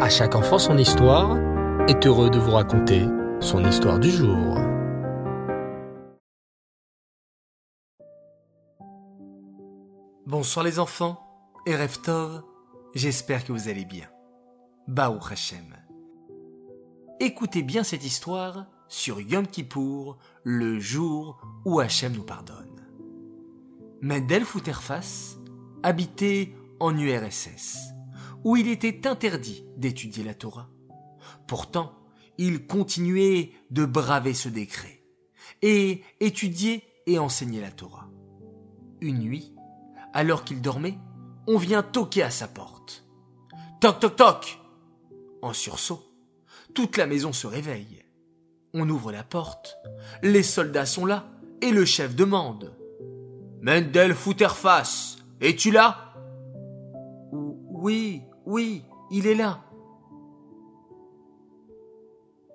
À chaque enfant son histoire est heureux de vous raconter son histoire du jour. Bonsoir les enfants et Reftov, j'espère que vous allez bien. Baou Hashem. Écoutez bien cette histoire sur Yom Kippour, le jour où Hachem nous pardonne. Mendel Fouterfas habitait en URSS, où il était interdit d'étudier la Torah. Pourtant, il continuait de braver ce décret et étudier et enseigner la Torah. Une nuit, alors qu'il dormait, on vient toquer à sa porte. Toc toc toc En sursaut, toute la maison se réveille. On ouvre la porte, les soldats sont là, et le chef demande. Mendel Fouterface, es-tu là? Oui, oui, il est là.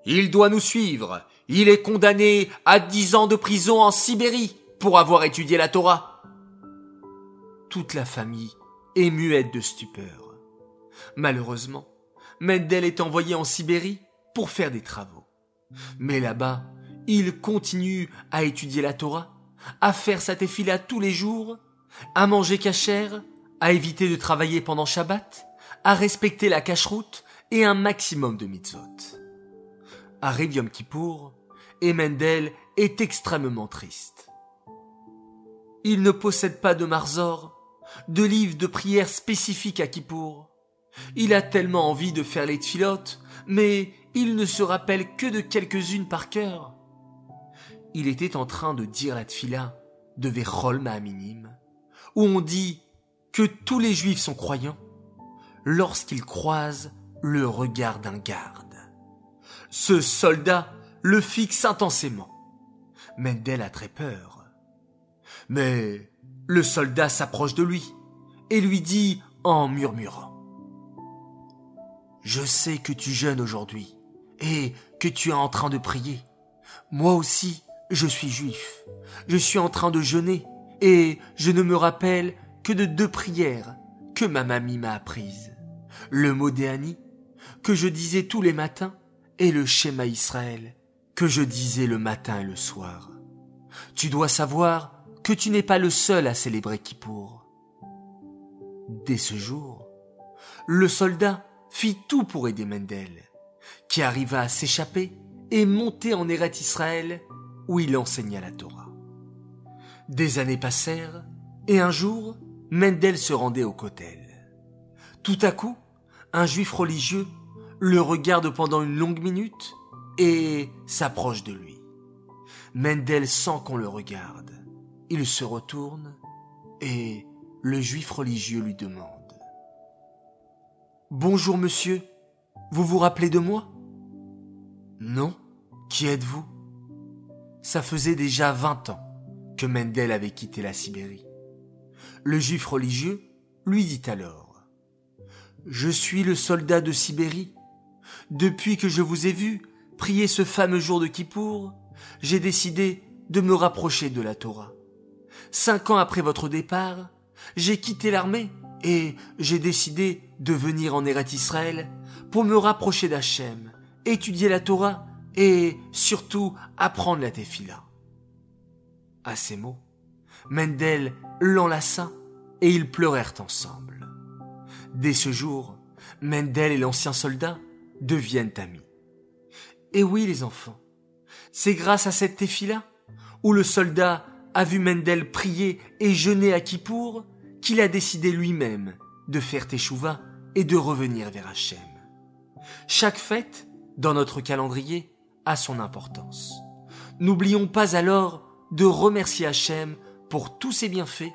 Il doit nous suivre. Il est condamné à dix ans de prison en Sibérie pour avoir étudié la Torah. Toute la famille est muette de stupeur. Malheureusement, Mendel est envoyé en Sibérie pour faire des travaux. Mais là-bas, il continue à étudier la Torah, à faire sa tefila tous les jours, à manger cachère, à éviter de travailler pendant Shabbat, à respecter la cacheroute et un maximum de mitzvot. Arrive Yom Kippour, et Mendel est extrêmement triste. Il ne possède pas de marzor, de livre de prière spécifique à Kippour. Il a tellement envie de faire les tfilotes, mais il ne se rappelle que de quelques-unes par cœur. Il était en train de dire la tfila de Vechol Ma'aminim, où on dit que tous les juifs sont croyants lorsqu'ils croisent le regard d'un garde. Ce soldat le fixe intensément. Mendel a très peur. Mais le soldat s'approche de lui et lui dit en murmurant Je sais que tu jeûnes aujourd'hui et que tu es en train de prier. Moi aussi, je suis juif. Je suis en train de jeûner et je ne me rappelle que de deux prières que ma mamie m'a apprises. Le Modéani, que je disais tous les matins, et le Shema Israël, que je disais le matin et le soir. Tu dois savoir que tu n'es pas le seul à célébrer Kippour. Dès ce jour, le soldat fit tout pour aider Mendel qui arriva à s'échapper et monter en Eret Israël, où il enseigna la Torah. Des années passèrent, et un jour, Mendel se rendait au Kotel. Tout à coup, un juif religieux le regarde pendant une longue minute et s'approche de lui. Mendel sent qu'on le regarde. Il se retourne et le juif religieux lui demande Bonjour monsieur, vous vous rappelez de moi? Non. Qui êtes-vous? Ça faisait déjà vingt ans que Mendel avait quitté la Sibérie. Le juif religieux lui dit alors Je suis le soldat de Sibérie. Depuis que je vous ai vu prier ce fameux jour de Kippour, j'ai décidé de me rapprocher de la Torah. Cinq ans après votre départ, j'ai quitté l'armée et j'ai décidé de venir en Eret Israël pour me rapprocher d'Hachem étudier la Torah et surtout apprendre la Tefila. À ces mots, Mendel l'enlaça et ils pleurèrent ensemble. Dès ce jour, Mendel et l'ancien soldat deviennent amis. Et oui, les enfants, c'est grâce à cette Tefila où le soldat a vu Mendel prier et jeûner à Kippour qu'il a décidé lui-même de faire Teshuvah et de revenir vers Hachem. Chaque fête dans notre calendrier a son importance. N'oublions pas alors de remercier Hachem pour tous ses bienfaits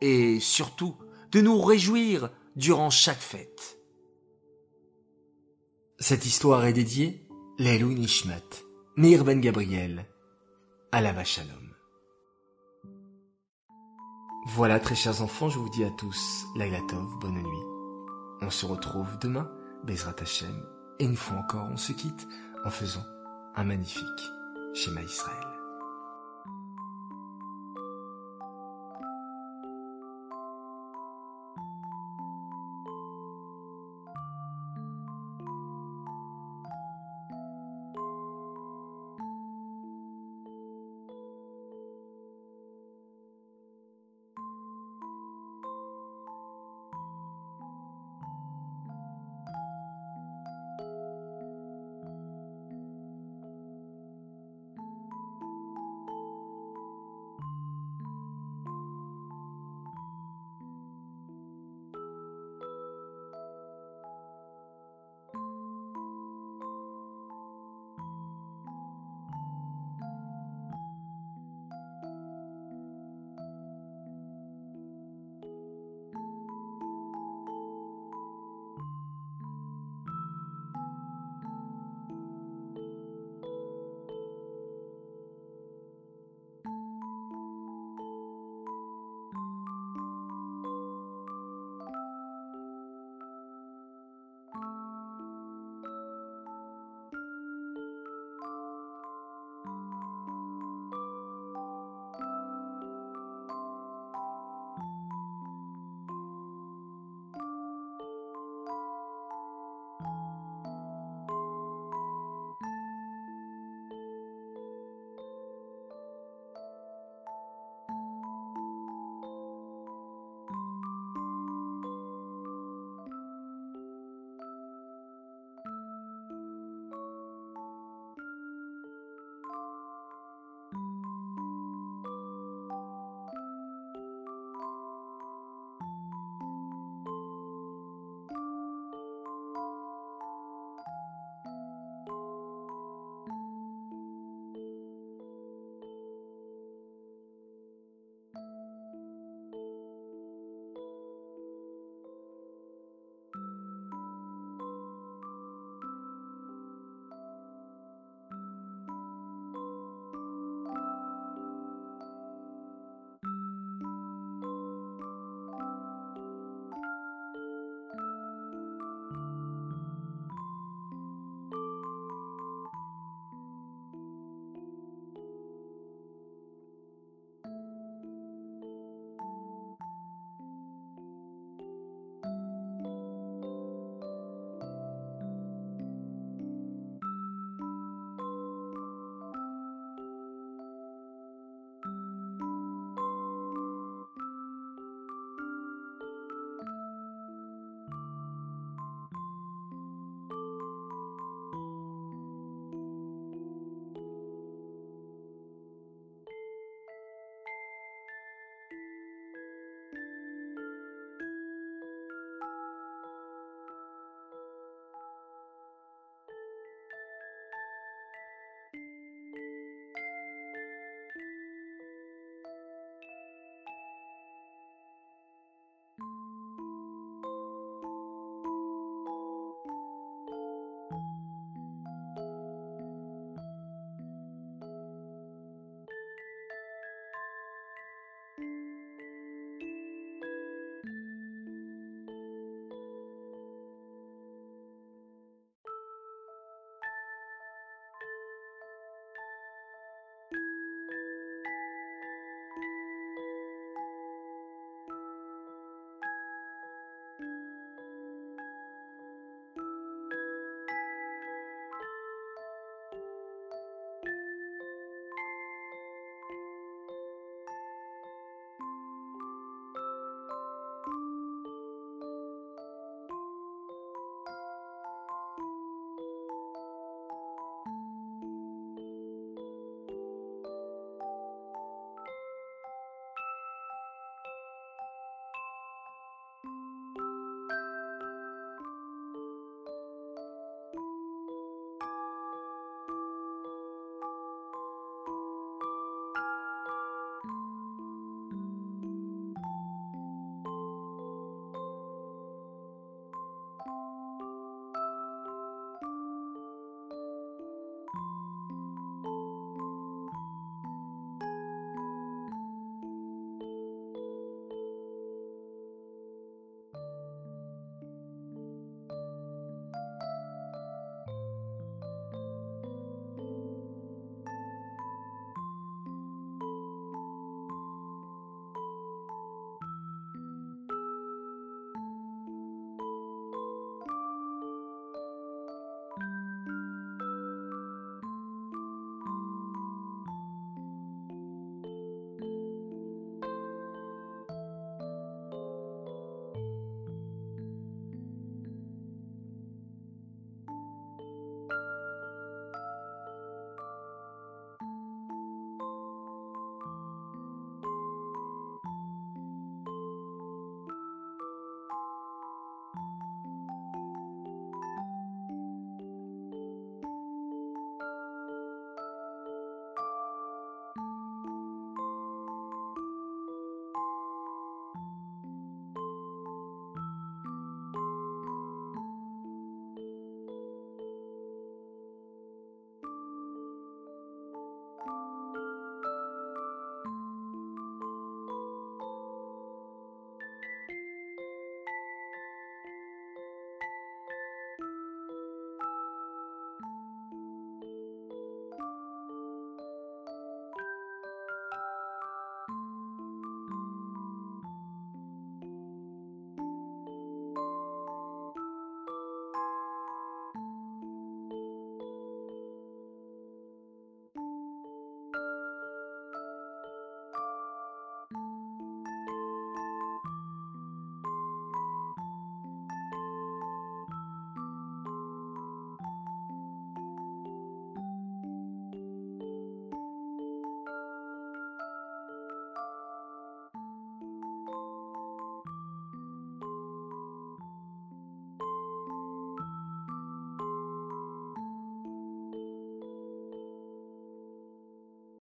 et surtout de nous réjouir durant chaque fête. Cette histoire est dédiée Lelou Nishmat, Meir Ben Gabriel, la Shalom. Voilà très chers enfants, je vous dis à tous Lailatov, bonne nuit. On se retrouve demain, Bezrat Hashem, et une fois encore, on se quitte en faisant un magnifique schéma Israël.